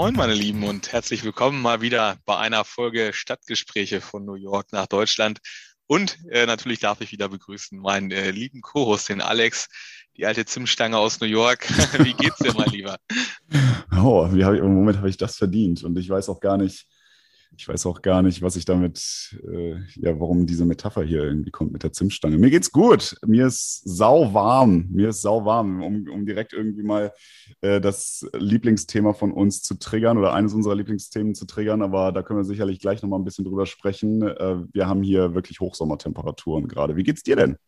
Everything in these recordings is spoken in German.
Moin, meine Lieben, und herzlich willkommen mal wieder bei einer Folge Stadtgespräche von New York nach Deutschland. Und äh, natürlich darf ich wieder begrüßen meinen äh, lieben Co-Host, den Alex, die alte Zimtstange aus New York. wie geht's dir, mein Lieber? Oh, wie hab ich, im Moment habe ich das verdient. Und ich weiß auch gar nicht, ich weiß auch gar nicht, was ich damit, äh, ja, warum diese Metapher hier irgendwie kommt mit der Zimtstange. Mir geht's gut. Mir ist sau warm. Mir ist sau warm, um, um direkt irgendwie mal äh, das Lieblingsthema von uns zu triggern oder eines unserer Lieblingsthemen zu triggern. Aber da können wir sicherlich gleich nochmal ein bisschen drüber sprechen. Äh, wir haben hier wirklich Hochsommertemperaturen gerade. Wie geht's dir denn?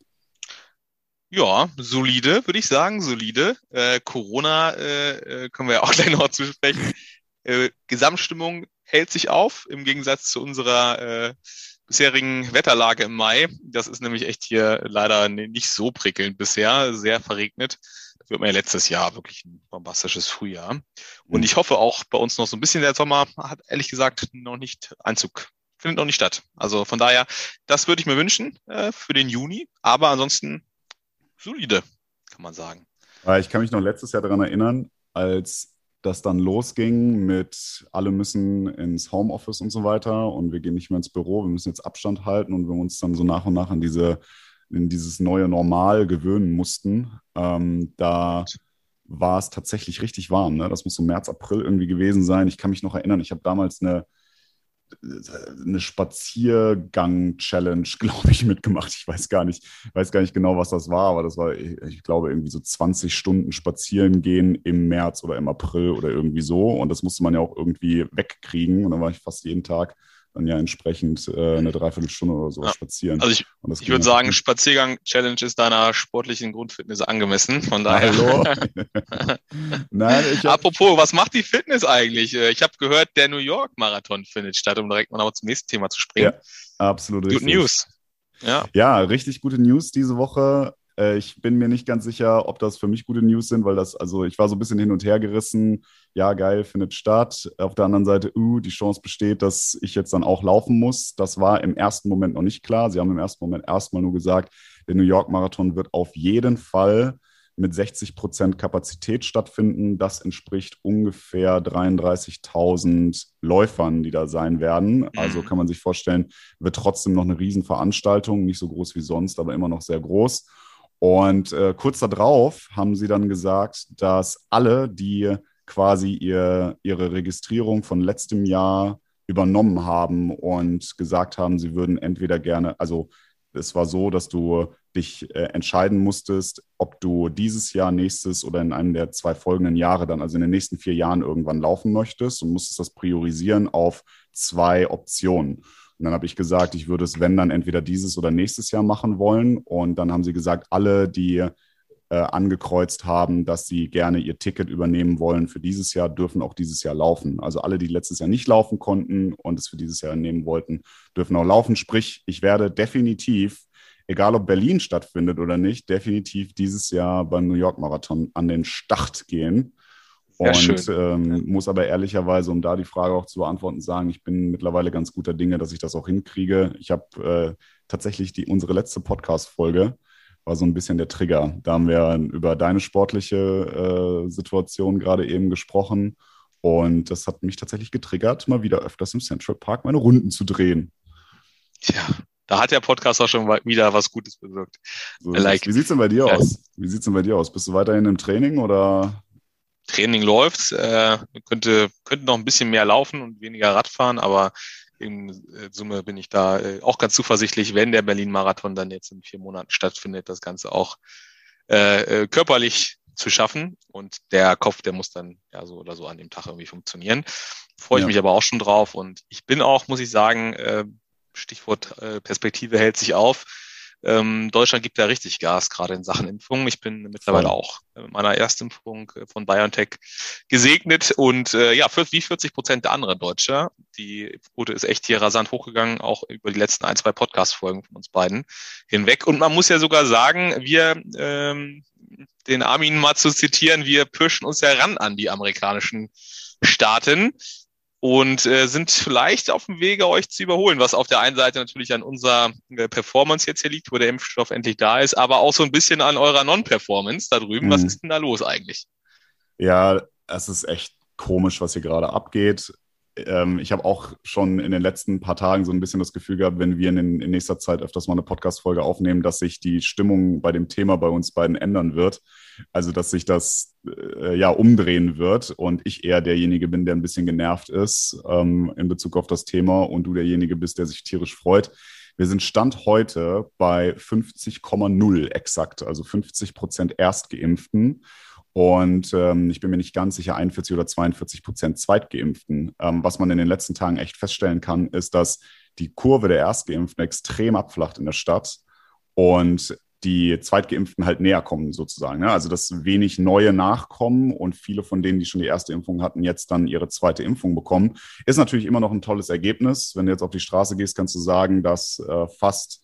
Ja, solide, würde ich sagen, solide. Äh, Corona äh, äh können wir ja auch gleich noch zu sprechen. Gesamtstimmung hält sich auf, im Gegensatz zu unserer äh, bisherigen Wetterlage im Mai. Das ist nämlich echt hier leider nicht so prickelnd bisher, sehr verregnet. Das wird man ja letztes Jahr wirklich ein bombastisches Frühjahr. Und mhm. ich hoffe auch bei uns noch so ein bisschen der Sommer hat ehrlich gesagt noch nicht Einzug, findet noch nicht statt. Also von daher, das würde ich mir wünschen äh, für den Juni. Aber ansonsten solide, kann man sagen. Ich kann mich noch letztes Jahr daran erinnern, als das dann losging mit, alle müssen ins Homeoffice und so weiter und wir gehen nicht mehr ins Büro, wir müssen jetzt Abstand halten und wir uns dann so nach und nach an diese, in dieses neue Normal gewöhnen mussten, ähm, da war es tatsächlich richtig warm. Ne? Das muss so März, April irgendwie gewesen sein. Ich kann mich noch erinnern, ich habe damals eine eine Spaziergang-Challenge, glaube ich, mitgemacht. Ich weiß gar nicht, weiß gar nicht genau, was das war, aber das war, ich glaube, irgendwie so 20 Stunden spazieren gehen im März oder im April oder irgendwie so. Und das musste man ja auch irgendwie wegkriegen. Und dann war ich fast jeden Tag dann ja entsprechend äh, eine Dreiviertelstunde oder so ja. spazieren. Also ich, ich würde sagen, Spaziergang-Challenge ist deiner sportlichen Grundfitness angemessen. Von daher. Hallo. Nein, hab... Apropos, was macht die Fitness eigentlich? Äh, ich habe gehört, der New York Marathon findet statt, um direkt mal noch zum nächsten Thema zu springen. Ja, absolut Good richtig. News. Ja. ja, richtig gute News diese Woche. Äh, ich bin mir nicht ganz sicher, ob das für mich gute News sind, weil das, also ich war so ein bisschen hin und her gerissen. Ja, geil, findet statt. Auf der anderen Seite, uh, die Chance besteht, dass ich jetzt dann auch laufen muss. Das war im ersten Moment noch nicht klar. Sie haben im ersten Moment erstmal nur gesagt, der New York Marathon wird auf jeden Fall mit 60 Prozent Kapazität stattfinden. Das entspricht ungefähr 33.000 Läufern, die da sein werden. Also mhm. kann man sich vorstellen, wird trotzdem noch eine Riesenveranstaltung, nicht so groß wie sonst, aber immer noch sehr groß. Und äh, kurz darauf haben sie dann gesagt, dass alle, die quasi ihr, ihre Registrierung von letztem Jahr übernommen haben und gesagt haben, sie würden entweder gerne, also es war so, dass du dich äh, entscheiden musstest, ob du dieses Jahr, nächstes oder in einem der zwei folgenden Jahre dann, also in den nächsten vier Jahren irgendwann laufen möchtest und musstest das priorisieren auf zwei Optionen. Und dann habe ich gesagt, ich würde es, wenn dann entweder dieses oder nächstes Jahr machen wollen. Und dann haben sie gesagt, alle, die äh, angekreuzt haben, dass sie gerne ihr Ticket übernehmen wollen für dieses Jahr, dürfen auch dieses Jahr laufen. Also alle, die letztes Jahr nicht laufen konnten und es für dieses Jahr nehmen wollten, dürfen auch laufen. Sprich, ich werde definitiv, egal ob Berlin stattfindet oder nicht, definitiv dieses Jahr beim New York Marathon an den Start gehen. Und ähm, muss aber ehrlicherweise, um da die Frage auch zu beantworten, sagen, ich bin mittlerweile ganz guter Dinge, dass ich das auch hinkriege. Ich habe äh, tatsächlich die, unsere letzte Podcast-Folge war so ein bisschen der Trigger. Da haben wir über deine sportliche äh, Situation gerade eben gesprochen. Und das hat mich tatsächlich getriggert, mal wieder öfters im Central Park meine Runden zu drehen. Tja, da hat der Podcast auch schon wieder was Gutes bewirkt. So like. Wie sieht es denn bei dir ja. aus? Wie sieht's denn bei dir aus? Bist du weiterhin im Training oder Training läuft. Äh, könnte, könnte noch ein bisschen mehr laufen und weniger Radfahren, aber in äh, Summe bin ich da äh, auch ganz zuversichtlich, wenn der Berlin-Marathon dann jetzt in vier Monaten stattfindet, das Ganze auch äh, äh, körperlich zu schaffen. Und der Kopf, der muss dann ja so oder so an dem Tag irgendwie funktionieren. Freue ich ja. mich aber auch schon drauf. Und ich bin auch, muss ich sagen, äh, Stichwort äh, Perspektive hält sich auf ähm, Deutschland gibt da richtig Gas, gerade in Sachen Impfungen. Ich bin mittlerweile auch mit meiner Erstimpfung äh, von BioNTech gesegnet und äh, ja, für, wie 40 Prozent der anderen Deutsche. Die Quote ist echt hier rasant hochgegangen, auch über die letzten ein, zwei Podcast-Folgen von uns beiden hinweg. Und man muss ja sogar sagen, wir, ähm, den Armin mal zu zitieren, wir pirschen uns ja ran an die amerikanischen Staaten und äh, sind vielleicht auf dem Wege, euch zu überholen, was auf der einen Seite natürlich an unserer äh, Performance jetzt hier liegt, wo der Impfstoff endlich da ist, aber auch so ein bisschen an eurer Non-Performance da drüben. Mhm. Was ist denn da los eigentlich? Ja, es ist echt komisch, was hier gerade abgeht. Ähm, ich habe auch schon in den letzten paar Tagen so ein bisschen das Gefühl gehabt, wenn wir in, in nächster Zeit öfters mal eine Podcast-Folge aufnehmen, dass sich die Stimmung bei dem Thema bei uns beiden ändern wird. Also, dass sich das äh, ja umdrehen wird und ich eher derjenige bin, der ein bisschen genervt ist ähm, in Bezug auf das Thema und du derjenige bist, der sich tierisch freut. Wir sind Stand heute bei 50,0 exakt, also 50 Prozent Erstgeimpften. Und ähm, ich bin mir nicht ganz sicher, 41 oder 42 Prozent Zweitgeimpften. Ähm, was man in den letzten Tagen echt feststellen kann, ist, dass die Kurve der Erstgeimpften extrem abflacht in der Stadt und die Zweitgeimpften halt näher kommen sozusagen. Ne? Also dass wenig neue nachkommen und viele von denen, die schon die erste Impfung hatten, jetzt dann ihre zweite Impfung bekommen, ist natürlich immer noch ein tolles Ergebnis. Wenn du jetzt auf die Straße gehst, kannst du sagen, dass äh, fast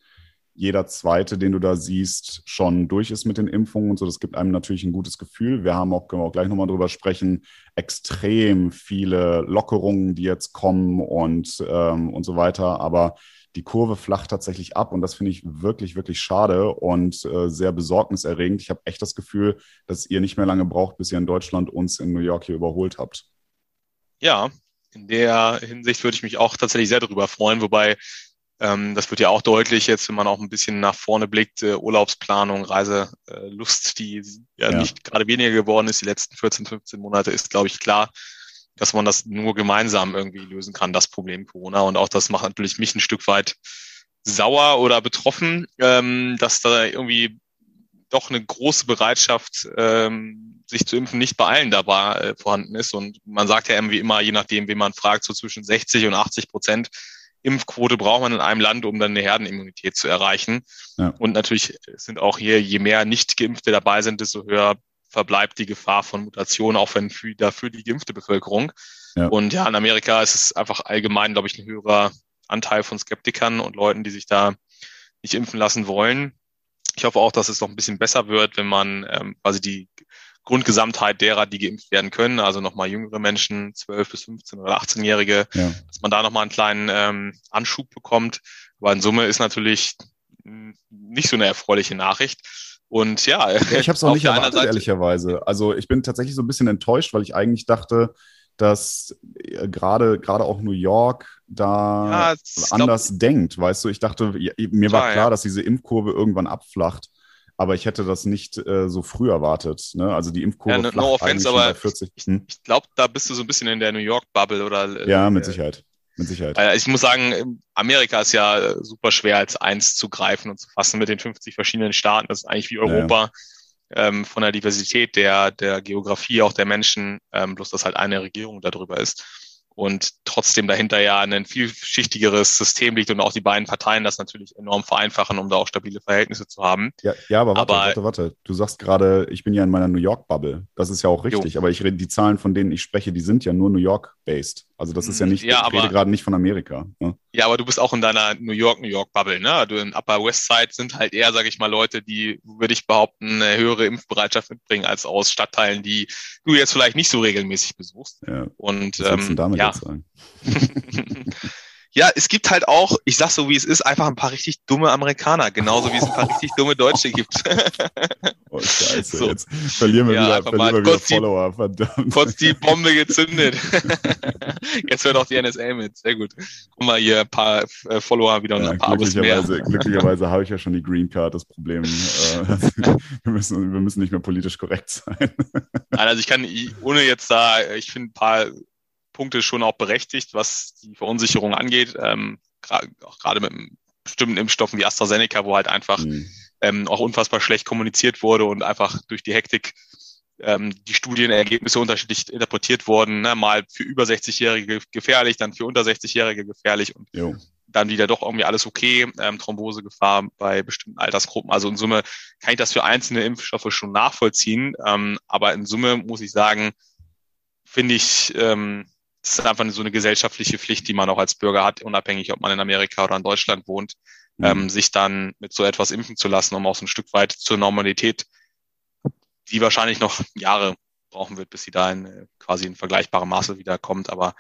jeder zweite, den du da siehst, schon durch ist mit den Impfungen und so. Das gibt einem natürlich ein gutes Gefühl. Wir haben auch, können wir auch gleich nochmal drüber sprechen, extrem viele Lockerungen, die jetzt kommen und, ähm, und so weiter. Aber die Kurve flacht tatsächlich ab und das finde ich wirklich, wirklich schade und äh, sehr besorgniserregend. Ich habe echt das Gefühl, dass ihr nicht mehr lange braucht, bis ihr in Deutschland uns in New York hier überholt habt. Ja, in der Hinsicht würde ich mich auch tatsächlich sehr darüber freuen, wobei das wird ja auch deutlich jetzt, wenn man auch ein bisschen nach vorne blickt, äh, Urlaubsplanung, Reiselust, die ja, ja, nicht gerade weniger geworden ist, die letzten 14, 15 Monate, ist, glaube ich, klar, dass man das nur gemeinsam irgendwie lösen kann, das Problem Corona. Und auch das macht natürlich mich ein Stück weit sauer oder betroffen, ähm, dass da irgendwie doch eine große Bereitschaft, ähm, sich zu impfen, nicht bei allen dabei äh, vorhanden ist. Und man sagt ja irgendwie immer, je nachdem, wen man fragt, so zwischen 60 und 80 Prozent Impfquote braucht man in einem Land, um dann eine Herdenimmunität zu erreichen. Ja. Und natürlich sind auch hier, je mehr Nicht-Geimpfte dabei sind, desto höher verbleibt die Gefahr von Mutationen, auch wenn für, dafür die geimpfte Bevölkerung. Ja. Und ja, in Amerika ist es einfach allgemein, glaube ich, ein höherer Anteil von Skeptikern und Leuten, die sich da nicht impfen lassen wollen. Ich hoffe auch, dass es noch ein bisschen besser wird, wenn man ähm, quasi die Grundgesamtheit derer, die geimpft werden können, also nochmal jüngere Menschen, 12 bis 15 oder 18-Jährige, ja. dass man da nochmal einen kleinen ähm, Anschub bekommt. Aber in Summe ist natürlich nicht so eine erfreuliche Nachricht. Und ja, ich habe es auch nicht erwartet, Seite, ehrlicherweise. Also ich bin tatsächlich so ein bisschen enttäuscht, weil ich eigentlich dachte, dass äh, gerade gerade auch New York da ja, anders glaub, denkt, weißt du? Ich dachte, mir war klar, ja. dass diese Impfkurve irgendwann abflacht aber ich hätte das nicht äh, so früh erwartet. Ne? Also die Impfkurve ja, no, no offense, aber 40. Hm? Ich, ich glaube, da bist du so ein bisschen in der New York Bubble oder. Äh, ja, mit Sicherheit. Mit Sicherheit. ich muss sagen, Amerika ist ja äh, super schwer als eins zu greifen und zu fassen mit den 50 verschiedenen Staaten. Das ist eigentlich wie Europa ja. ähm, von der Diversität der, der Geografie, auch der Menschen, ähm, bloß dass halt eine Regierung darüber ist und trotzdem dahinter ja ein vielschichtigeres System liegt und auch die beiden Parteien das natürlich enorm vereinfachen, um da auch stabile Verhältnisse zu haben. Ja, ja aber warte, aber, warte, warte. Du sagst gerade, ich bin ja in meiner New York-Bubble. Das ist ja auch richtig, jo. aber ich rede, die Zahlen, von denen ich spreche, die sind ja nur New York-based. Also das ist ja nicht, ja, ich rede gerade nicht von Amerika. Ne? Ja, aber du bist auch in deiner New York, New York Bubble, ne? Du in Upper West Side sind halt eher, sage ich mal, Leute, die, würde ich behaupten, eine höhere Impfbereitschaft mitbringen als aus Stadtteilen, die du jetzt vielleicht nicht so regelmäßig besuchst. Ja. Und ähm, damit ja. Ja, es gibt halt auch, ich sag so wie es ist, einfach ein paar richtig dumme Amerikaner, genauso wie es ein paar richtig dumme Deutsche gibt. Oh, scheiße, so. jetzt verlieren wir ja, wieder, verlieren wir wieder Follower, verdammt. Kurz die Bombe gezündet. jetzt hört auch die NSA mit, sehr gut. Guck mal hier, ein paar äh, Follower wieder und ja, ein paar glücklicherweise, mehr. Glücklicherweise habe ich ja schon die Green Card, das Problem. Äh, wir, müssen, wir müssen nicht mehr politisch korrekt sein. Nein, also ich kann, ohne jetzt da, ich finde ein paar Punkte schon auch berechtigt, was die Verunsicherung angeht. Ähm, auch gerade mit bestimmten Impfstoffen wie AstraZeneca, wo halt einfach mhm. ähm, auch unfassbar schlecht kommuniziert wurde und einfach durch die Hektik ähm, die Studienergebnisse unterschiedlich interpretiert wurden. Ne? Mal für über 60-Jährige gefährlich, dann für unter 60-Jährige gefährlich und jo. dann wieder doch irgendwie alles okay. Ähm, Thrombosegefahr bei bestimmten Altersgruppen. Also in Summe kann ich das für einzelne Impfstoffe schon nachvollziehen. Ähm, aber in Summe muss ich sagen, finde ich, ähm, das ist einfach so eine gesellschaftliche Pflicht, die man auch als Bürger hat, unabhängig, ob man in Amerika oder in Deutschland wohnt, mhm. ähm, sich dann mit so etwas impfen zu lassen, um auch so ein Stück weit zur Normalität, die wahrscheinlich noch Jahre brauchen wird, bis sie da in äh, quasi in vergleichbarem Maße wieder kommt, aber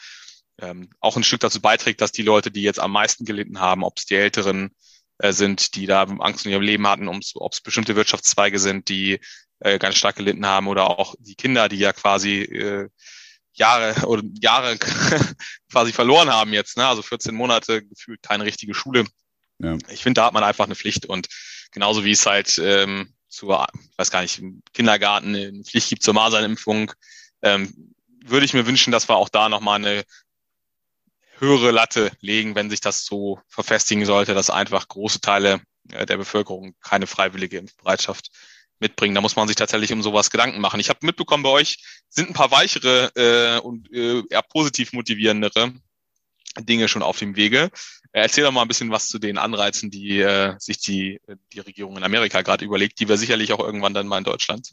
ähm, auch ein Stück dazu beiträgt, dass die Leute, die jetzt am meisten gelitten haben, ob es die Älteren äh, sind, die da Angst in ihrem Leben hatten, ob es bestimmte Wirtschaftszweige sind, die äh, ganz stark gelitten haben oder auch die Kinder, die ja quasi äh, Jahre oder Jahre quasi verloren haben jetzt. Ne? Also 14 Monate gefühlt keine richtige Schule. Ja. Ich finde, da hat man einfach eine Pflicht und genauso wie es halt ähm, zur, ich weiß gar nicht, im Kindergarten eine Pflicht gibt zur Masernimpfung, ähm, würde ich mir wünschen, dass wir auch da nochmal eine höhere Latte legen, wenn sich das so verfestigen sollte, dass einfach große Teile äh, der Bevölkerung keine freiwillige Impfbereitschaft mitbringen. Da muss man sich tatsächlich um sowas Gedanken machen. Ich habe mitbekommen, bei euch sind ein paar weichere äh, und äh, eher positiv motivierendere Dinge schon auf dem Wege. Äh, erzähl doch mal ein bisschen was zu den Anreizen, die äh, sich die, die Regierung in Amerika gerade überlegt, die wir sicherlich auch irgendwann dann mal in Deutschland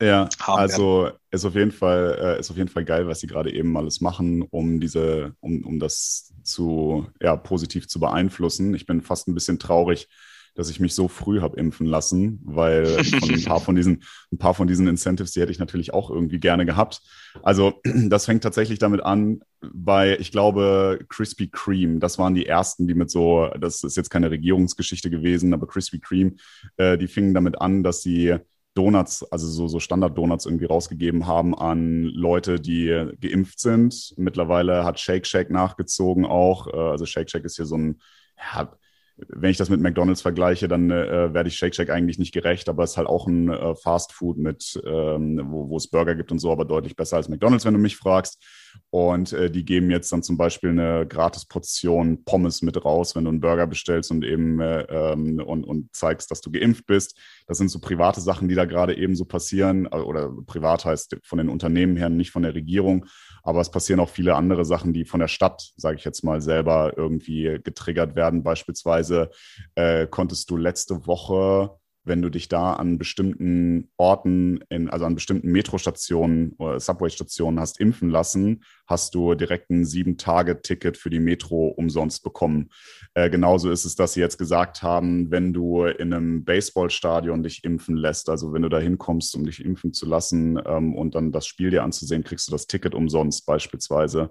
ja, also werden. ist auf jeden Fall äh, ist auf jeden Fall geil, was sie gerade eben alles machen, um diese, um, um das zu ja positiv zu beeinflussen. Ich bin fast ein bisschen traurig, dass ich mich so früh habe impfen lassen, weil ein paar von diesen ein paar von diesen Incentives, die hätte ich natürlich auch irgendwie gerne gehabt. Also das fängt tatsächlich damit an, bei ich glaube Krispy Kreme. Das waren die ersten, die mit so, das ist jetzt keine Regierungsgeschichte gewesen, aber Krispy Kreme, äh, die fingen damit an, dass sie Donuts, also so, so Standard-Donuts irgendwie rausgegeben haben an Leute, die geimpft sind. Mittlerweile hat Shake Shack nachgezogen auch. Äh, also Shake Shack ist hier so ein, ja, wenn ich das mit McDonalds vergleiche, dann äh, werde ich Shake Shack eigentlich nicht gerecht, aber es ist halt auch ein äh, Fast Food mit, ähm, wo, wo es Burger gibt und so, aber deutlich besser als McDonalds, wenn du mich fragst. Und äh, die geben jetzt dann zum Beispiel eine gratis Portion Pommes mit raus, wenn du einen Burger bestellst und eben äh, ähm, und, und zeigst, dass du geimpft bist. Das sind so private Sachen, die da gerade eben so passieren. Äh, oder privat heißt von den Unternehmen her, nicht von der Regierung. Aber es passieren auch viele andere Sachen, die von der Stadt, sage ich jetzt mal, selber irgendwie getriggert werden. Beispielsweise äh, konntest du letzte Woche wenn du dich da an bestimmten Orten, in, also an bestimmten Metrostationen oder Subway-Stationen hast impfen lassen, hast du direkt ein Sieben-Tage-Ticket für die Metro umsonst bekommen. Äh, genauso ist es, dass sie jetzt gesagt haben, wenn du in einem Baseballstadion dich impfen lässt, also wenn du da hinkommst, um dich impfen zu lassen ähm, und dann das Spiel dir anzusehen, kriegst du das Ticket umsonst beispielsweise.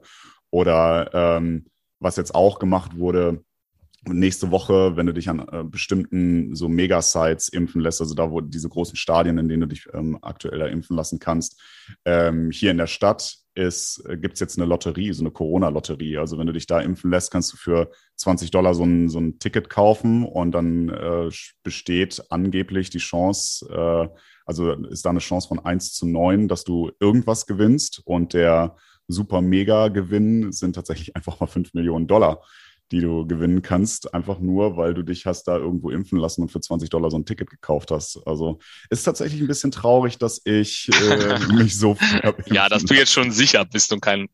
Oder ähm, was jetzt auch gemacht wurde, nächste Woche, wenn du dich an äh, bestimmten so Mega-Sites impfen lässt, also da, wo diese großen Stadien, in denen du dich ähm, aktuell da impfen lassen kannst, ähm, hier in der Stadt ist, äh, gibt es jetzt eine Lotterie, so eine Corona-Lotterie. Also wenn du dich da impfen lässt, kannst du für 20 Dollar so ein, so ein Ticket kaufen und dann äh, besteht angeblich die Chance, äh, also ist da eine Chance von 1 zu 9, dass du irgendwas gewinnst und der super mega Gewinn sind tatsächlich einfach mal 5 Millionen Dollar die du gewinnen kannst, einfach nur, weil du dich hast da irgendwo impfen lassen und für 20 Dollar so ein Ticket gekauft hast. Also ist tatsächlich ein bisschen traurig, dass ich äh, mich so Ja, dass du jetzt schon sicher bist und kein,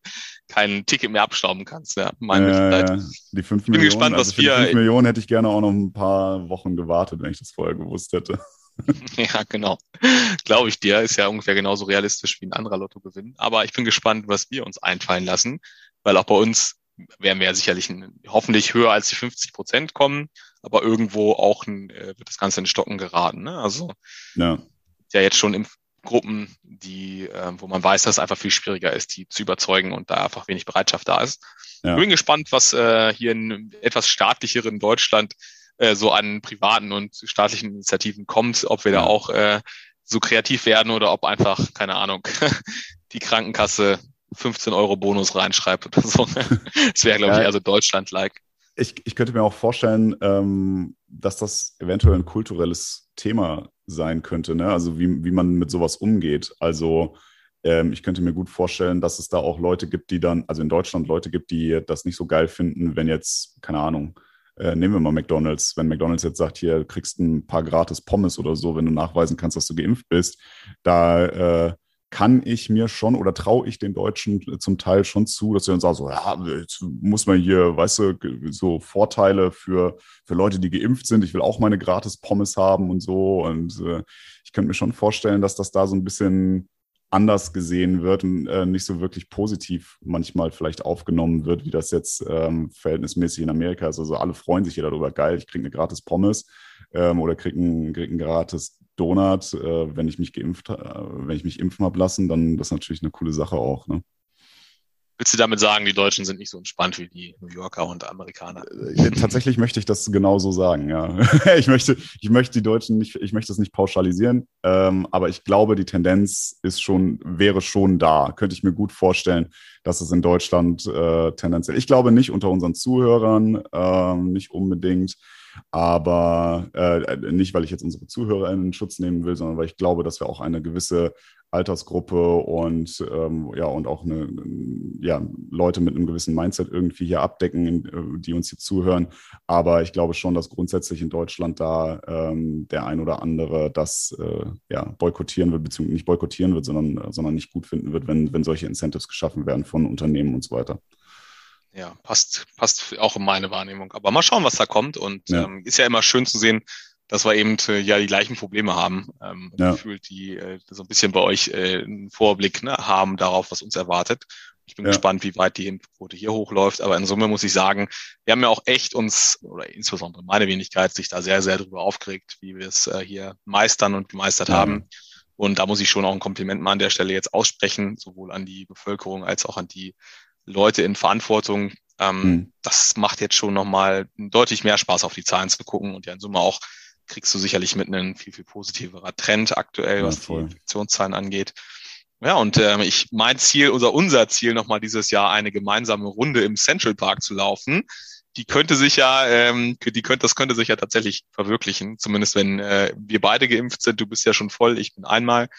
kein Ticket mehr abstauben kannst. Ja, meine äh, Die 5 Millionen, gespannt, was also wir. 5 Millionen hätte ich gerne auch noch ein paar Wochen gewartet, wenn ich das vorher gewusst hätte. ja, genau. Glaube ich dir. Ist ja ungefähr genauso realistisch wie ein anderer Lottogewinn. Aber ich bin gespannt, was wir uns einfallen lassen, weil auch bei uns werden wir ja sicherlich ein, hoffentlich höher als die 50 Prozent kommen, aber irgendwo auch ein, äh, wird das Ganze in Stocken geraten. Ne? Also ja. ja jetzt schon Impfgruppen, die, äh, wo man weiß, dass es einfach viel schwieriger ist, die zu überzeugen und da einfach wenig Bereitschaft da ist. Ja. Ich bin gespannt, was äh, hier in etwas staatlicheren Deutschland äh, so an privaten und staatlichen Initiativen kommt, ob wir da auch äh, so kreativ werden oder ob einfach, keine Ahnung, die Krankenkasse 15 Euro Bonus reinschreibt oder so. Das wäre, glaube ich, also Deutschland-like. Ich, ich könnte mir auch vorstellen, ähm, dass das eventuell ein kulturelles Thema sein könnte, ne? Also wie, wie man mit sowas umgeht. Also ähm, ich könnte mir gut vorstellen, dass es da auch Leute gibt, die dann, also in Deutschland Leute gibt, die das nicht so geil finden, wenn jetzt, keine Ahnung, äh, nehmen wir mal McDonalds, wenn McDonalds jetzt sagt, hier kriegst ein paar gratis Pommes oder so, wenn du nachweisen kannst, dass du geimpft bist, da äh, kann ich mir schon oder traue ich den Deutschen zum Teil schon zu, dass sie dann sagen, so, ja, jetzt muss man hier, weißt du, so Vorteile für, für Leute, die geimpft sind. Ich will auch meine gratis Pommes haben und so. Und äh, ich könnte mir schon vorstellen, dass das da so ein bisschen anders gesehen wird und äh, nicht so wirklich positiv manchmal vielleicht aufgenommen wird, wie das jetzt ähm, verhältnismäßig in Amerika ist. Also alle freuen sich hier darüber, geil, ich kriege eine gratis Pommes ähm, oder kriege ein, krieg ein gratis Donut, äh, wenn ich mich geimpft, äh, wenn ich mich impfen habe lassen, dann das ist natürlich eine coole Sache auch. Ne? Willst du damit sagen, die Deutschen sind nicht so entspannt wie die New Yorker und Amerikaner? Äh, tatsächlich möchte ich das genauso sagen, ja. ich möchte, ich möchte die Deutschen nicht, ich möchte es nicht pauschalisieren, ähm, aber ich glaube, die Tendenz ist schon, wäre schon da. Könnte ich mir gut vorstellen, dass es in Deutschland äh, tendenziell, ich glaube nicht unter unseren Zuhörern, äh, nicht unbedingt, aber äh, nicht, weil ich jetzt unsere Zuhörer in Schutz nehmen will, sondern weil ich glaube, dass wir auch eine gewisse Altersgruppe und ähm, ja und auch eine, ja, Leute mit einem gewissen Mindset irgendwie hier abdecken, äh, die uns hier zuhören. Aber ich glaube schon, dass grundsätzlich in Deutschland da ähm, der ein oder andere das äh, ja, boykottieren wird, beziehungsweise nicht boykottieren wird, sondern, sondern nicht gut finden wird, wenn, wenn solche Incentives geschaffen werden von Unternehmen und so weiter ja, passt, passt auch in meine Wahrnehmung. Aber mal schauen, was da kommt. Und ja. Ähm, ist ja immer schön zu sehen, dass wir eben äh, ja die gleichen Probleme haben. Ähm, ja. Gefühlt, die äh, so ein bisschen bei euch äh, einen Vorblick ne, haben darauf, was uns erwartet. Ich bin ja. gespannt, wie weit die Impfquote hier hochläuft. Aber in Summe muss ich sagen, wir haben ja auch echt uns, oder insbesondere meine Wenigkeit, sich da sehr, sehr drüber aufgeregt, wie wir es äh, hier meistern und gemeistert ja. haben. Und da muss ich schon auch ein Kompliment mal an der Stelle jetzt aussprechen, sowohl an die Bevölkerung als auch an die Leute in Verantwortung. Ähm, hm. Das macht jetzt schon nochmal deutlich mehr Spaß, auf die Zahlen zu gucken und ja in Summe auch kriegst du sicherlich mit einem viel, viel positiverer Trend aktuell, ja, was voll. die Infektionszahlen angeht. Ja, und ähm, ich mein Ziel, unser, unser Ziel nochmal dieses Jahr eine gemeinsame Runde im Central Park zu laufen. Die könnte sich ja, ähm, die könnte, das könnte sich ja tatsächlich verwirklichen. Zumindest wenn äh, wir beide geimpft sind. Du bist ja schon voll, ich bin einmal.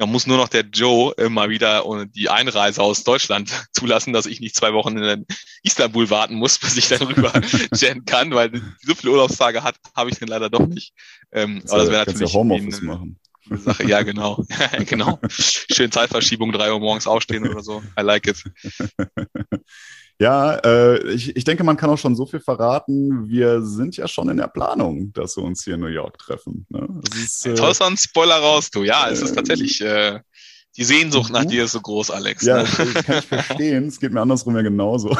Da muss nur noch der Joe immer wieder die Einreise aus Deutschland zulassen, dass ich nicht zwei Wochen in Istanbul warten muss, bis ich dann rüber chatten kann, weil so viele Urlaubstage hat, habe ich dann leider doch nicht. Ähm, aber das wäre natürlich ja Homeoffice eine, machen. Sache. Ja, genau. genau. Schön Zeitverschiebung, drei Uhr morgens aufstehen oder so. I like it. Ja, äh, ich, ich denke, man kann auch schon so viel verraten. Wir sind ja schon in der Planung, dass wir uns hier in New York treffen. Ne? Das ist, äh, Toll, so ein Spoiler raus, du. Ja, es ist äh, tatsächlich äh, die Sehnsucht nach dir ist so groß, Alex. Ja, ne? das kann ich verstehen. es geht mir andersrum ja genauso.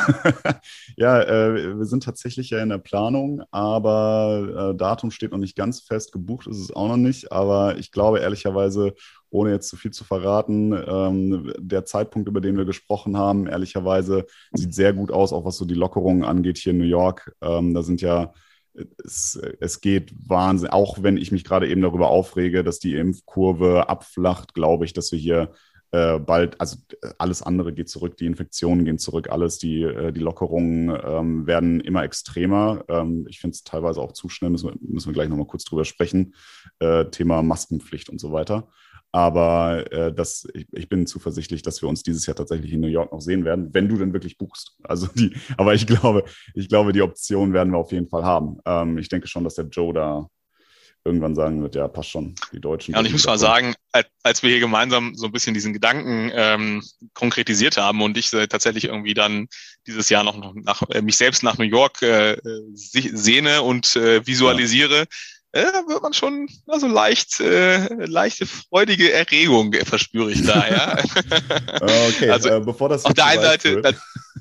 ja, äh, wir sind tatsächlich ja in der Planung, aber äh, Datum steht noch nicht ganz fest. Gebucht ist es auch noch nicht. Aber ich glaube ehrlicherweise, ohne jetzt zu viel zu verraten, ähm, der Zeitpunkt, über den wir gesprochen haben, ehrlicherweise sieht sehr gut aus, auch was so die Lockerungen angeht hier in New York. Ähm, da sind ja es, es geht Wahnsinn, auch wenn ich mich gerade eben darüber aufrege, dass die Impfkurve abflacht, glaube ich, dass wir hier äh, bald, also alles andere geht zurück, die Infektionen gehen zurück, alles, die, äh, die Lockerungen ähm, werden immer extremer. Ähm, ich finde es teilweise auch zu schnell, müssen wir, müssen wir gleich nochmal kurz drüber sprechen. Äh, Thema Maskenpflicht und so weiter. Aber äh, das, ich, ich, bin zuversichtlich, dass wir uns dieses Jahr tatsächlich in New York noch sehen werden, wenn du denn wirklich buchst. Also die, aber ich glaube, ich glaube, die Option werden wir auf jeden Fall haben. Ähm, ich denke schon, dass der Joe da irgendwann sagen wird, ja, passt schon, die Deutschen. Ja, und ich muss mal sagen, als wir hier gemeinsam so ein bisschen diesen Gedanken ähm, konkretisiert haben und ich äh, tatsächlich irgendwie dann dieses Jahr noch, noch nach, äh, mich selbst nach New York äh, sehne und äh, visualisiere, ja äh, wird man schon also leicht, äh, leichte freudige Erregung verspüre ich da, ja. Okay, also äh, bevor das auf der einen Seite na,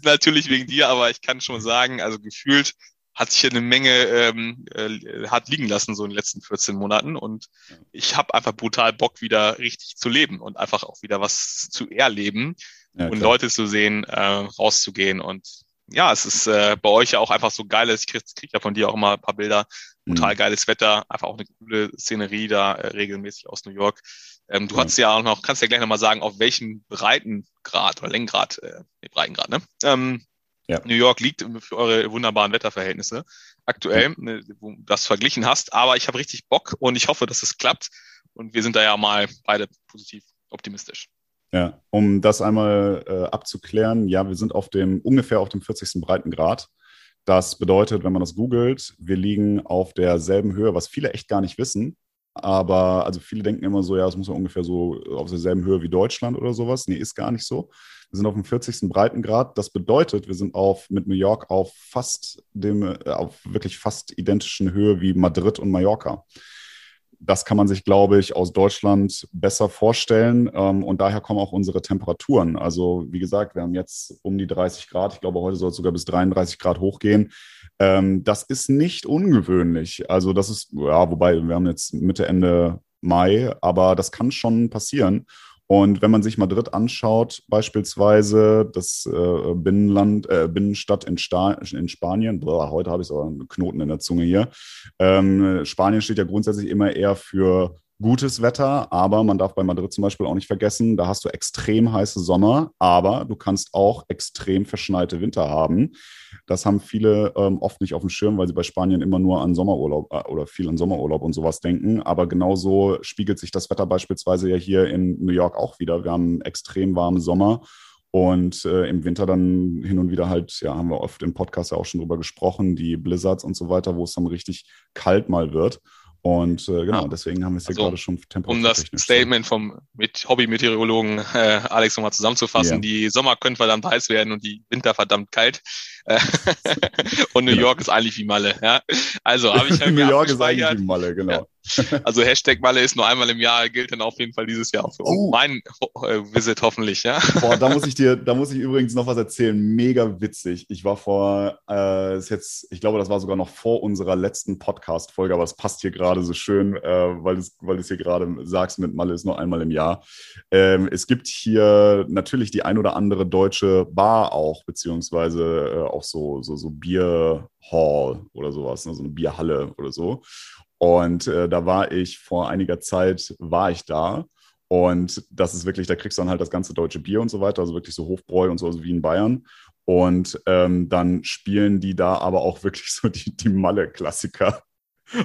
natürlich wegen dir, aber ich kann schon sagen, also gefühlt hat sich hier eine Menge ähm, äh, hart liegen lassen so in den letzten 14 Monaten und ich habe einfach brutal Bock wieder richtig zu leben und einfach auch wieder was zu erleben ja, und Leute zu sehen, äh, rauszugehen und ja, es ist äh, bei euch ja auch einfach so geil. Ich kriege krieg ja von dir auch immer ein paar Bilder. Total mhm. geiles Wetter, einfach auch eine coole Szenerie da äh, regelmäßig aus New York. Ähm, du mhm. hast ja auch noch, kannst ja gleich nochmal sagen, auf welchem Breitengrad oder Längengrad, äh, nee, Breitengrad, ne? Ähm, ja. New York liegt für eure wunderbaren Wetterverhältnisse aktuell, ne, wo du das verglichen hast. Aber ich habe richtig Bock und ich hoffe, dass es klappt. Und wir sind da ja mal beide positiv optimistisch. Ja, um das einmal äh, abzuklären, ja, wir sind auf dem ungefähr auf dem 40. Breitengrad. Das bedeutet, wenn man das googelt, wir liegen auf derselben Höhe, was viele echt gar nicht wissen. Aber also viele denken immer so, ja, es muss ja ungefähr so auf derselben Höhe wie Deutschland oder sowas. Nee, ist gar nicht so. Wir sind auf dem 40. Breitengrad. Das bedeutet, wir sind auf mit New York auf fast dem, äh, auf wirklich fast identischen Höhe wie Madrid und Mallorca das kann man sich, glaube ich, aus Deutschland besser vorstellen. Ähm, und daher kommen auch unsere Temperaturen. Also, wie gesagt, wir haben jetzt um die 30 Grad. Ich glaube, heute soll es sogar bis 33 Grad hochgehen. Ähm, das ist nicht ungewöhnlich. Also, das ist, ja, wobei wir haben jetzt Mitte, Ende Mai, aber das kann schon passieren. Und wenn man sich Madrid anschaut, beispielsweise das äh, Binnenland, äh, Binnenstadt in, Sta in Spanien, boah, heute habe ich so einen Knoten in der Zunge hier. Ähm, Spanien steht ja grundsätzlich immer eher für gutes Wetter, aber man darf bei Madrid zum Beispiel auch nicht vergessen, da hast du extrem heiße Sommer, aber du kannst auch extrem verschneite Winter haben. Das haben viele ähm, oft nicht auf dem Schirm, weil sie bei Spanien immer nur an Sommerurlaub äh, oder viel an Sommerurlaub und sowas denken. Aber genauso spiegelt sich das Wetter beispielsweise ja hier in New York auch wieder. Wir haben extrem warmen Sommer. Und äh, im Winter dann hin und wieder halt, ja, haben wir oft im Podcast ja auch schon drüber gesprochen, die Blizzards und so weiter, wo es dann richtig kalt mal wird. Und äh, genau, ja. deswegen haben wir es hier also, gerade schon temporär. Um das Statement vom mit Hobby-Meteorologen äh, Alex nochmal zusammenzufassen, ja. die Sommer können verdammt heiß werden und die Winter verdammt kalt. Und New genau. York ist eigentlich wie Malle. Ja? Also habe ich halt New York ist eigentlich wie Malle, genau. Ja. Also Hashtag Malle ist nur einmal im Jahr, gilt dann auf jeden Fall dieses Jahr auch für oh. mein äh, Visit hoffentlich, ja. Boah, da muss ich dir, da muss ich übrigens noch was erzählen. Mega witzig. Ich war vor, äh, ist jetzt, ich glaube, das war sogar noch vor unserer letzten Podcast-Folge, aber es passt hier gerade so schön, äh, weil du weil es hier gerade sagst, mit Malle ist nur einmal im Jahr. Ähm, es gibt hier natürlich die ein oder andere deutsche Bar auch, beziehungsweise äh, auch so, so, so Bier Hall oder sowas, ne? so eine Bierhalle oder so. Und äh, da war ich vor einiger Zeit, war ich da. Und das ist wirklich, da kriegst du dann halt das ganze deutsche Bier und so weiter, also wirklich so Hofbräu und so, also wie in Bayern. Und ähm, dann spielen die da aber auch wirklich so die, die Malle-Klassiker.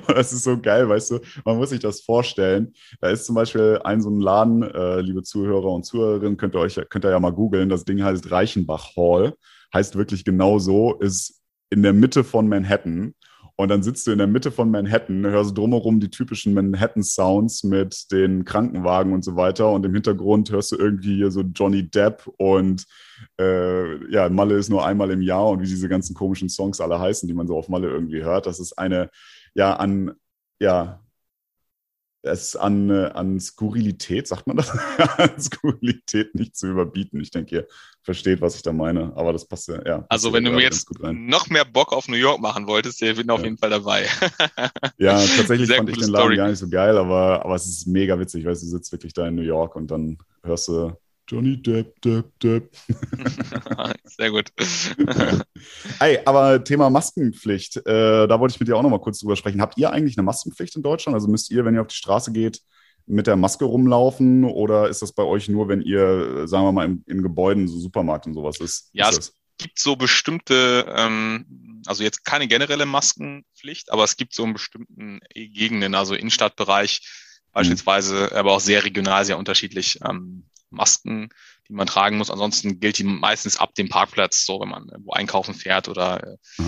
Das ist so geil, weißt du, man muss sich das vorstellen. Da ist zum Beispiel ein so ein Laden, äh, liebe Zuhörer und Zuhörerinnen, könnt ihr euch könnt ihr ja mal googeln. Das Ding heißt Reichenbach Hall, heißt wirklich genau so, ist in der Mitte von Manhattan und dann sitzt du in der Mitte von Manhattan, hörst drumherum die typischen Manhattan-Sounds mit den Krankenwagen und so weiter. Und im Hintergrund hörst du irgendwie hier so Johnny Depp und äh, ja, Malle ist nur einmal im Jahr und wie diese ganzen komischen Songs alle heißen, die man so auf Malle irgendwie hört. Das ist eine, ja, an, ja, es an, äh, an Skurrilität, sagt man das? an Skurrilität nicht zu überbieten. Ich denke, ihr versteht, was ich da meine. Aber das passt ja. ja also, wenn du mir jetzt noch mehr Bock auf New York machen wolltest, ich bin ja. auf jeden Fall dabei. ja, tatsächlich Sehr fand ich den Laden Story. gar nicht so geil, aber, aber es ist mega witzig, weil du sitzt wirklich da in New York und dann hörst du Johnny Depp, Depp, Depp. Sehr gut. Ey, aber Thema Maskenpflicht, äh, da wollte ich mit dir auch noch mal kurz drüber sprechen. Habt ihr eigentlich eine Maskenpflicht in Deutschland? Also müsst ihr, wenn ihr auf die Straße geht, mit der Maske rumlaufen oder ist das bei euch nur, wenn ihr, sagen wir mal, in, in Gebäuden, so Supermarkt und sowas ist? Ja, ist es gibt so bestimmte, ähm, also jetzt keine generelle Maskenpflicht, aber es gibt so in bestimmten Gegenden, also Innenstadtbereich beispielsweise, mhm. aber auch sehr regional, sehr unterschiedlich. Ähm, Masken, die man tragen muss. Ansonsten gilt die meistens ab dem Parkplatz, so wenn man wo einkaufen fährt oder äh,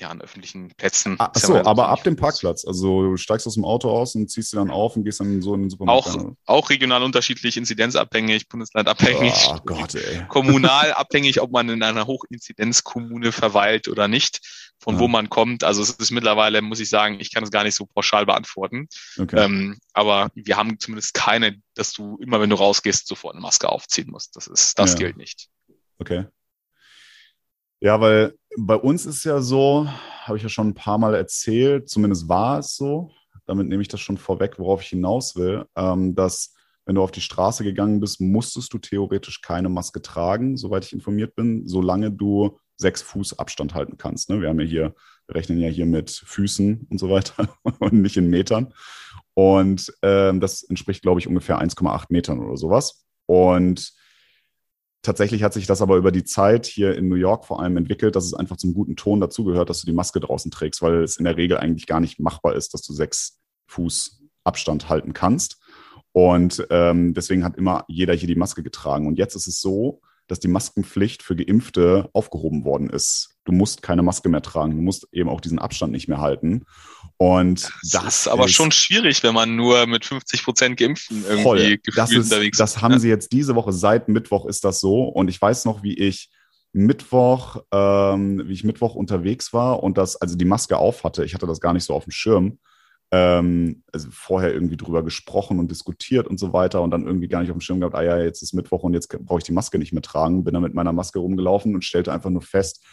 ja an öffentlichen Plätzen. Ach so, ja aber ab dem Parkplatz. Also du steigst aus dem Auto aus und ziehst sie dann auf und gehst dann so in den Supermarkt. Auch, auch regional unterschiedlich, inzidenzabhängig, bundeslandabhängig, oh Gott, kommunal abhängig, ob man in einer Hochinzidenzkommune verweilt oder nicht von ja. wo man kommt. Also es ist mittlerweile, muss ich sagen, ich kann es gar nicht so pauschal beantworten. Okay. Ähm, aber wir haben zumindest keine, dass du immer, wenn du rausgehst, sofort eine Maske aufziehen musst. Das ist, das ja. gilt nicht. Okay. Ja, weil bei uns ist ja so, habe ich ja schon ein paar Mal erzählt, zumindest war es so, damit nehme ich das schon vorweg, worauf ich hinaus will, ähm, dass wenn du auf die Straße gegangen bist, musstest du theoretisch keine Maske tragen, soweit ich informiert bin, solange du sechs Fuß Abstand halten kannst. Ne? Wir haben ja hier, wir rechnen ja hier mit Füßen und so weiter und nicht in Metern. Und ähm, das entspricht, glaube ich, ungefähr 1,8 Metern oder sowas. Und tatsächlich hat sich das aber über die Zeit hier in New York vor allem entwickelt, dass es einfach zum guten Ton dazugehört, dass du die Maske draußen trägst, weil es in der Regel eigentlich gar nicht machbar ist, dass du sechs Fuß Abstand halten kannst. Und ähm, deswegen hat immer jeder hier die Maske getragen. Und jetzt ist es so, dass die Maskenpflicht für Geimpfte aufgehoben worden ist. Du musst keine Maske mehr tragen, du musst eben auch diesen Abstand nicht mehr halten. Und das, das ist aber ist schon schwierig, wenn man nur mit 50 Prozent Geimpften irgendwie voll. gefühlt das ist, unterwegs ist. Das haben sie jetzt diese Woche, seit Mittwoch ist das so. Und ich weiß noch, wie ich Mittwoch, ähm, wie ich Mittwoch unterwegs war und das, also die Maske auf hatte. Ich hatte das gar nicht so auf dem Schirm ähm, also vorher irgendwie drüber gesprochen und diskutiert und so weiter und dann irgendwie gar nicht auf dem Schirm gehabt, ah ja, jetzt ist Mittwoch und jetzt brauche ich die Maske nicht mehr tragen. Bin dann mit meiner Maske rumgelaufen und stellte einfach nur fest,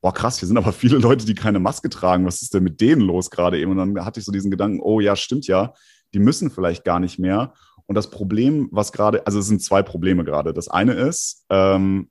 boah krass, hier sind aber viele Leute, die keine Maske tragen. Was ist denn mit denen los gerade eben? Und dann hatte ich so diesen Gedanken, oh ja, stimmt ja, die müssen vielleicht gar nicht mehr. Und das Problem, was gerade, also es sind zwei Probleme gerade. Das eine ist, ähm,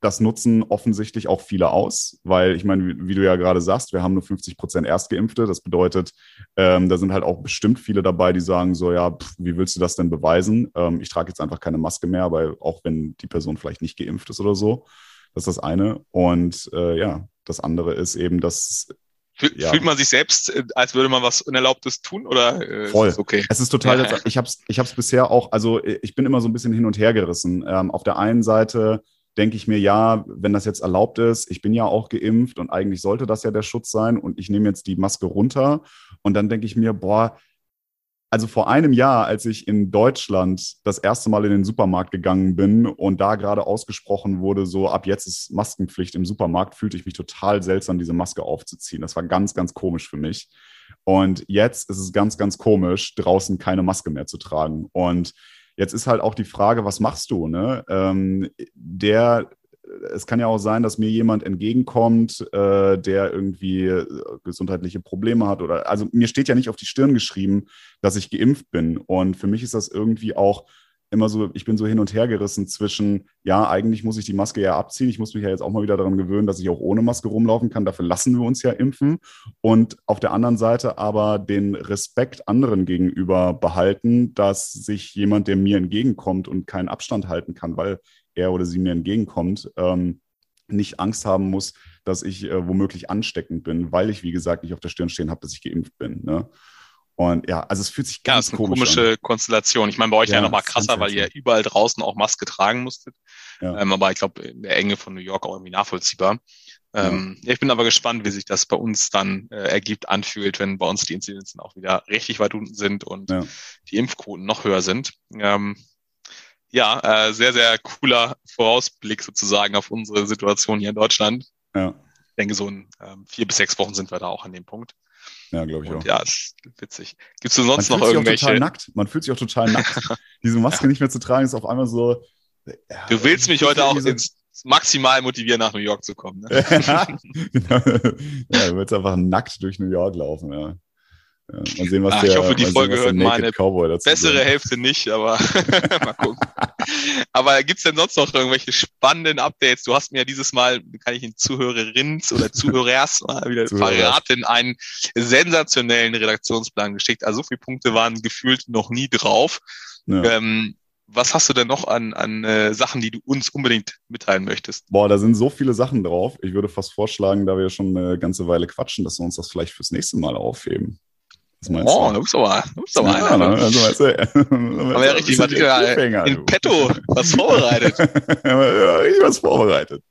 das nutzen offensichtlich auch viele aus, weil ich meine, wie, wie du ja gerade sagst, wir haben nur 50 Prozent Erstgeimpfte. Das bedeutet, ähm, da sind halt auch bestimmt viele dabei, die sagen so, ja, pff, wie willst du das denn beweisen? Ähm, ich trage jetzt einfach keine Maske mehr, weil auch wenn die Person vielleicht nicht geimpft ist oder so. Das ist das eine. Und äh, ja, das andere ist eben, dass Fühlt, ja. fühlt man sich selbst, äh, als würde man was Unerlaubtes tun oder äh, Voll. Ist okay? Es ist total, ja. ich habe es ich hab's bisher auch, also ich bin immer so ein bisschen hin und her gerissen. Ähm, auf der einen Seite denke ich mir, ja, wenn das jetzt erlaubt ist, ich bin ja auch geimpft und eigentlich sollte das ja der Schutz sein und ich nehme jetzt die Maske runter und dann denke ich mir, boah, also vor einem Jahr, als ich in Deutschland das erste Mal in den Supermarkt gegangen bin und da gerade ausgesprochen wurde, so ab jetzt ist Maskenpflicht im Supermarkt, fühlte ich mich total seltsam, diese Maske aufzuziehen. Das war ganz, ganz komisch für mich. Und jetzt ist es ganz, ganz komisch, draußen keine Maske mehr zu tragen. Und Jetzt ist halt auch die Frage, was machst du? Ne? Ähm, der, es kann ja auch sein, dass mir jemand entgegenkommt, äh, der irgendwie äh, gesundheitliche Probleme hat oder also mir steht ja nicht auf die Stirn geschrieben, dass ich geimpft bin. Und für mich ist das irgendwie auch immer so, ich bin so hin und her gerissen zwischen, ja, eigentlich muss ich die Maske ja abziehen. Ich muss mich ja jetzt auch mal wieder daran gewöhnen, dass ich auch ohne Maske rumlaufen kann. Dafür lassen wir uns ja impfen. Und auf der anderen Seite aber den Respekt anderen gegenüber behalten, dass sich jemand, der mir entgegenkommt und keinen Abstand halten kann, weil er oder sie mir entgegenkommt, ähm, nicht Angst haben muss, dass ich äh, womöglich ansteckend bin, weil ich, wie gesagt, nicht auf der Stirn stehen habe, dass ich geimpft bin. Ne? Und ja, also es fühlt sich ganz ja, ist eine komische an. Konstellation. Ich meine, bei euch ja, ja nochmal krasser, weil ihr überall draußen auch Maske tragen musstet. Ja. Ähm, aber ich glaube, in der Enge von New York auch irgendwie nachvollziehbar. Ähm, ja. Ich bin aber gespannt, wie sich das bei uns dann äh, ergibt, anfühlt, wenn bei uns die Inzidenzen auch wieder richtig weit unten sind und ja. die Impfquoten noch höher sind. Ähm, ja, äh, sehr, sehr cooler Vorausblick sozusagen auf unsere Situation hier in Deutschland. Ja. Ich denke, so in ähm, vier bis sechs Wochen sind wir da auch an dem Punkt. Ja, glaube ich und auch. Ja, ist witzig. Gibt es denn sonst Man noch irgendwelche? Man fühlt sich auch total nackt. Man fühlt sich auch total nackt. Diese Maske ja. nicht mehr zu tragen ist auf einmal so. Ja, du willst mich heute auch ins maximal motivieren, nach New York zu kommen. Ne? genau. Ja, du willst einfach nackt durch New York laufen, ja. Mal sehen, was Ach, der, ich hoffe, die Folge sehen, hört meine bessere sagt. Hälfte nicht, aber mal gucken. aber gibt's denn sonst noch irgendwelche spannenden Updates? Du hast mir ja dieses Mal, kann ich den Zuhörerinnen oder Zuhörers mal wieder verraten, einen sensationellen Redaktionsplan geschickt. Also so viele Punkte waren gefühlt noch nie drauf. Ja. Ähm, was hast du denn noch an, an äh, Sachen, die du uns unbedingt mitteilen möchtest? Boah, da sind so viele Sachen drauf. Ich würde fast vorschlagen, da wir schon eine ganze Weile quatschen, dass wir uns das vielleicht fürs nächste Mal aufheben. Was meinst oh, du? bist aber, du bist aber ja, einer. Ne? Also, weißt du, haben ja richtig was in petto was vorbereitet. ja, richtig was vorbereitet.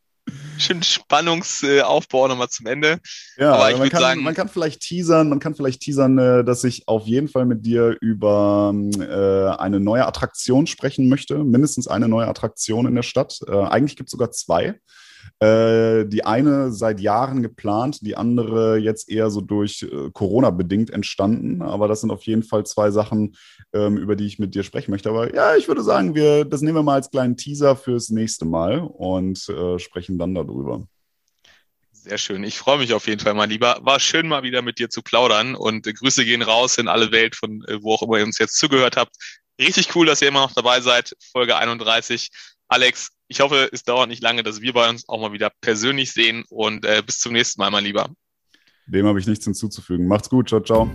Schön Spannungsaufbau nochmal zum Ende. Ja, aber ich man, kann, sagen, man kann vielleicht teasern, man kann vielleicht teasern, äh, dass ich auf jeden Fall mit dir über äh, eine neue Attraktion sprechen möchte. Mindestens eine neue Attraktion in der Stadt. Äh, eigentlich gibt es sogar zwei. Äh, die eine seit Jahren geplant, die andere jetzt eher so durch äh, Corona bedingt entstanden. Aber das sind auf jeden Fall zwei Sachen, ähm, über die ich mit dir sprechen möchte. Aber ja, ich würde sagen, wir, das nehmen wir mal als kleinen Teaser fürs nächste Mal und äh, sprechen dann darüber. Sehr schön. Ich freue mich auf jeden Fall, mein Lieber. War schön, mal wieder mit dir zu plaudern und äh, Grüße gehen raus in alle Welt, von äh, wo auch immer ihr uns jetzt zugehört habt. Richtig cool, dass ihr immer noch dabei seid. Folge 31. Alex, ich hoffe, es dauert nicht lange, dass wir bei uns auch mal wieder persönlich sehen und äh, bis zum nächsten Mal, mein Lieber. Dem habe ich nichts hinzuzufügen. Macht's gut. Ciao, ciao.